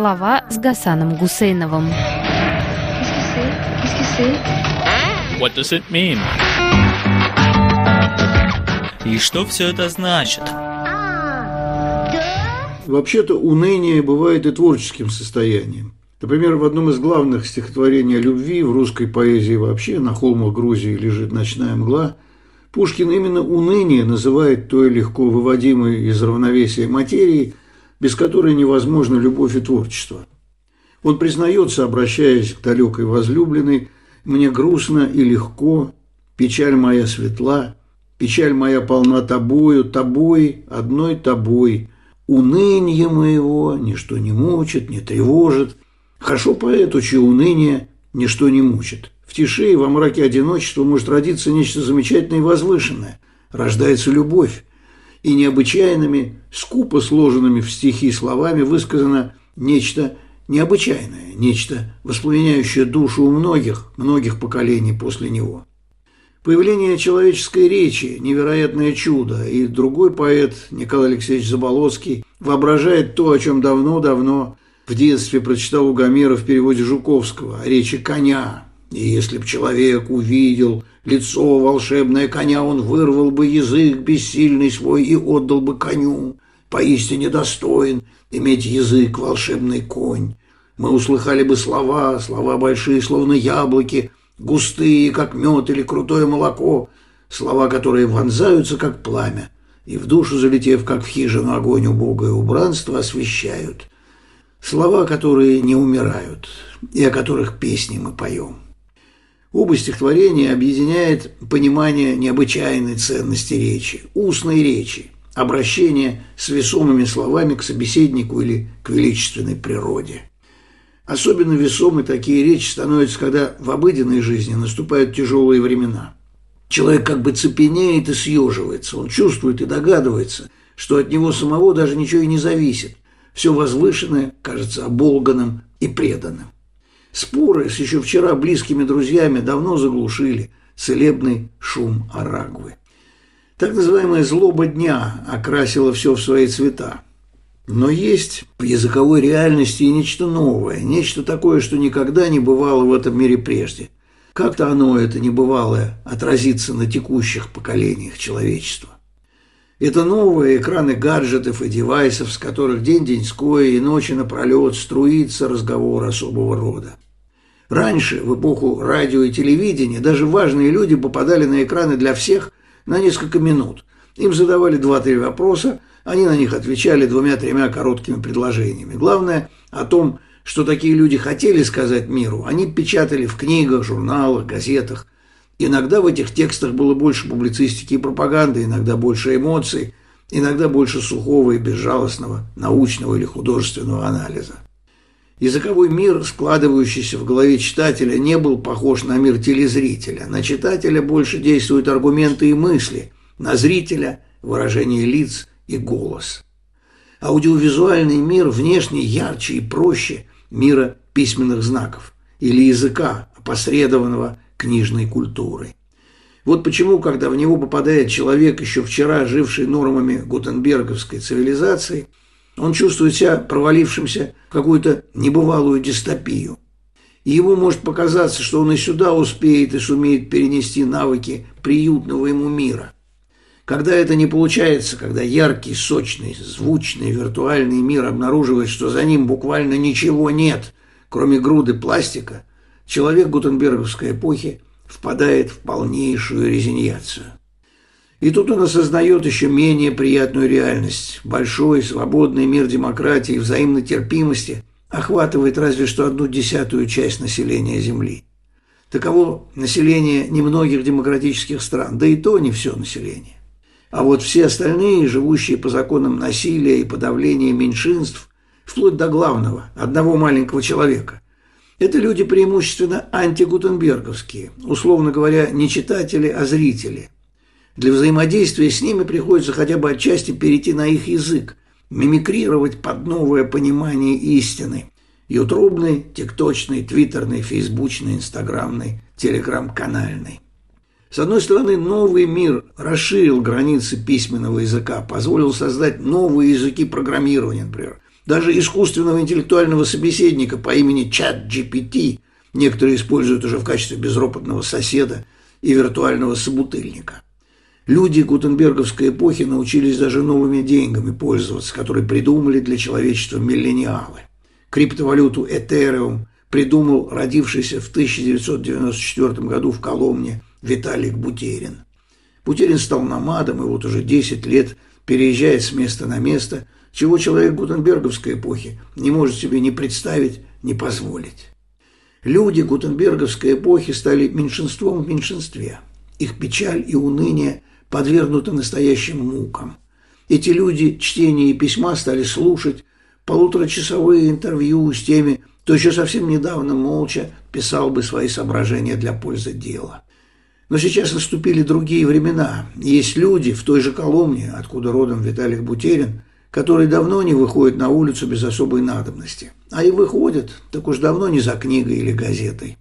Слова с Гасаном Гусейновым. What does it mean? И что все это значит? Вообще-то уныние бывает и творческим состоянием. Например, в одном из главных стихотворений о любви в русской поэзии вообще «На холмах Грузии лежит ночная мгла» Пушкин именно уныние называет той легко выводимой из равновесия материи, без которой невозможна любовь и творчество. Он признается, обращаясь к далекой возлюбленной, «Мне грустно и легко, печаль моя светла, печаль моя полна тобою, тобой, одной тобой, уныние моего ничто не мучит, не тревожит, Хорошо поэту, чье уныние ничто не мучит. В тиши и во мраке одиночества может родиться нечто замечательное и возвышенное. Рождается любовь. И необычайными, скупо сложенными в стихи словами высказано нечто необычайное, нечто, воспламеняющее душу у многих, многих поколений после него. Появление человеческой речи – невероятное чудо, и другой поэт, Николай Алексеевич Заболоцкий, воображает то, о чем давно-давно в детстве прочитал у Гомера в переводе Жуковского о речи коня. И если б человек увидел лицо волшебное коня, он вырвал бы язык бессильный свой и отдал бы коню. Поистине достоин иметь язык волшебный конь. Мы услыхали бы слова, слова большие, словно яблоки, густые, как мед или крутое молоко, слова, которые вонзаются, как пламя, и в душу залетев, как в хижину огонь убогое убранство, освещают. Слова, которые не умирают, и о которых песни мы поем. Оба стихотворения объединяет понимание необычайной ценности речи, устной речи, обращение с весомыми словами к собеседнику или к величественной природе. Особенно весомы такие речи становятся, когда в обыденной жизни наступают тяжелые времена. Человек как бы цепенеет и съеживается, он чувствует и догадывается, что от него самого даже ничего и не зависит, все возвышенное кажется оболганным и преданным. Споры с еще вчера близкими друзьями давно заглушили целебный шум Арагвы. Так называемая злоба дня окрасила все в свои цвета. Но есть в языковой реальности и нечто новое, нечто такое, что никогда не бывало в этом мире прежде. Как-то оно, это небывалое, отразится на текущих поколениях человечества. Это новые экраны гаджетов и девайсов, с которых день-деньской и ночи напролет струится разговор особого рода. Раньше, в эпоху радио и телевидения, даже важные люди попадали на экраны для всех на несколько минут. Им задавали два-три вопроса, они на них отвечали двумя-тремя короткими предложениями. Главное, о том, что такие люди хотели сказать миру, они печатали в книгах, журналах, газетах – Иногда в этих текстах было больше публицистики и пропаганды, иногда больше эмоций, иногда больше сухого и безжалостного научного или художественного анализа. Языковой мир, складывающийся в голове читателя, не был похож на мир телезрителя. На читателя больше действуют аргументы и мысли, на зрителя – выражение лиц и голос. Аудиовизуальный мир внешне ярче и проще мира письменных знаков или языка, опосредованного книжной культурой. Вот почему, когда в него попадает человек, еще вчера живший нормами гутенберговской цивилизации, он чувствует себя провалившимся в какую-то небывалую дистопию. И ему может показаться, что он и сюда успеет и сумеет перенести навыки приютного ему мира. Когда это не получается, когда яркий, сочный, звучный, виртуальный мир обнаруживает, что за ним буквально ничего нет, кроме груды пластика, человек гутенберговской эпохи впадает в полнейшую резиньяцию. И тут он осознает еще менее приятную реальность. Большой, свободный мир демократии и взаимной терпимости охватывает разве что одну десятую часть населения Земли. Таково население немногих демократических стран, да и то не все население. А вот все остальные, живущие по законам насилия и подавления меньшинств, вплоть до главного, одного маленького человека – это люди преимущественно антигутенберговские, условно говоря, не читатели, а зрители. Для взаимодействия с ними приходится хотя бы отчасти перейти на их язык, мимикрировать под новое понимание истины. Ютубный, тикточный, твиттерный, фейсбучный, инстаграмный, телеграм-канальный. С одной стороны, новый мир расширил границы письменного языка, позволил создать новые языки программирования, например, Даже искусственного интеллектуального собеседника по имени Чат GPT некоторые используют уже в качестве безропотного соседа и виртуального собутыльника. Люди гутенберговской эпохи научились даже новыми деньгами пользоваться, которые придумали для человечества миллениалы. Криптовалюту Ethereum придумал родившийся в 1994 году в Коломне Виталик Бутерин. Бутерин стал намадом и вот уже 10 лет переезжает с места на место, чего человек гутенберговской эпохи не может себе ни представить, ни позволить. Люди гутенберговской эпохи стали меньшинством в меньшинстве. Их печаль и уныние подвергнуты настоящим мукам. Эти люди чтение и письма стали слушать, полуторачасовые интервью с теми, кто еще совсем недавно молча писал бы свои соображения для пользы дела. Но сейчас наступили другие времена. Есть люди в той же Коломне, откуда родом Виталик Бутерин, которые давно не выходят на улицу без особой надобности. А и выходят, так уж давно не за книгой или газетой.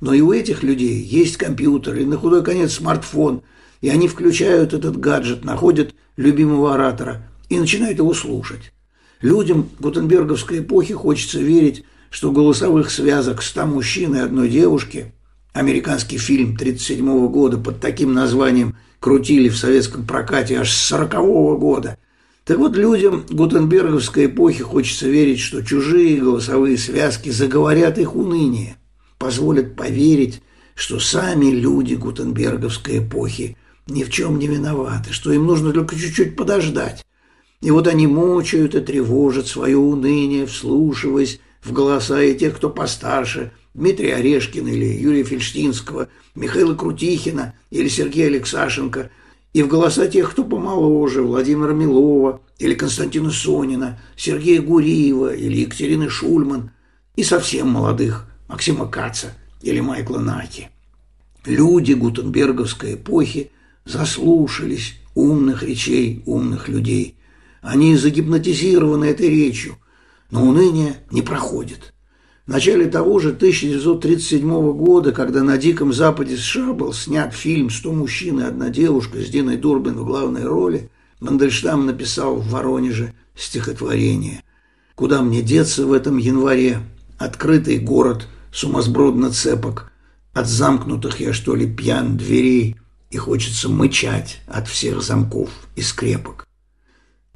Но и у этих людей есть компьютер и на худой конец смартфон, и они включают этот гаджет, находят любимого оратора и начинают его слушать. Людям Гутенберговской эпохи хочется верить, что голосовых связок ста мужчин и одной девушки американский фильм 1937 года под таким названием крутили в советском прокате аж с 40 -го года. Так вот, людям Гутенберговской эпохи хочется верить, что чужие голосовые связки заговорят их уныние, позволят поверить, что сами люди Гутенберговской эпохи ни в чем не виноваты, что им нужно только чуть-чуть подождать. И вот они мучают и тревожат свое уныние, вслушиваясь в голоса и тех, кто постарше, Дмитрия Орешкина или Юрия Фельштинского, Михаила Крутихина или Сергея Алексашенко, и в голоса тех, кто помоложе, Владимира Милова или Константина Сонина, Сергея Гуриева или Екатерины Шульман, и совсем молодых Максима Каца или Майкла Наки. Люди Гутенберговской эпохи заслушались умных речей умных людей. Они загипнотизированы этой речью, но уныние не проходит. В начале того же 1937 года, когда на Диком Западе США был снят фильм «Сто мужчин и одна девушка» с Диной Дурбин в главной роли, Мандельштам написал в Воронеже стихотворение «Куда мне деться в этом январе? Открытый город сумасбродно цепок, от замкнутых я что ли пьян дверей, и хочется мычать от всех замков и скрепок.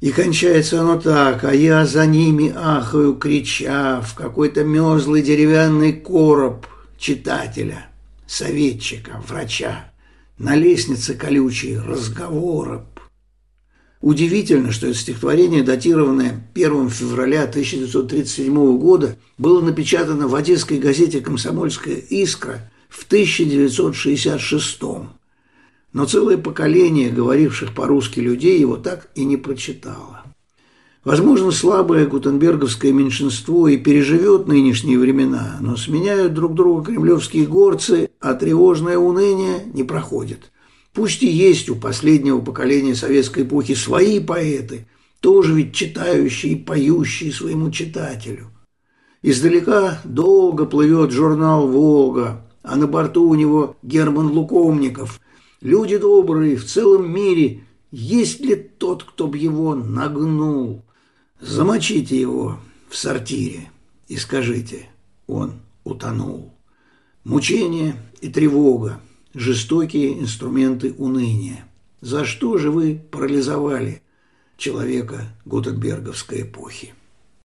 И кончается оно так, а я за ними ахаю, крича в какой-то мерзлый деревянный короб читателя, советчика, врача, на лестнице колючей разговороб. Удивительно, что это стихотворение, датированное 1 февраля 1937 года, было напечатано в одесской газете «Комсомольская искра» в 1966 году но целое поколение говоривших по-русски людей его так и не прочитало. Возможно, слабое гутенберговское меньшинство и переживет нынешние времена, но сменяют друг друга кремлевские горцы, а тревожное уныние не проходит. Пусть и есть у последнего поколения советской эпохи свои поэты, тоже ведь читающие и поющие своему читателю. Издалека долго плывет журнал «Волга», а на борту у него Герман Лукомников – Люди добрые в целом мире, есть ли тот, кто б его нагнул? Замочите его в сортире и скажите, он утонул. Мучение и тревога, жестокие инструменты уныния. За что же вы парализовали человека Гутенберговской эпохи?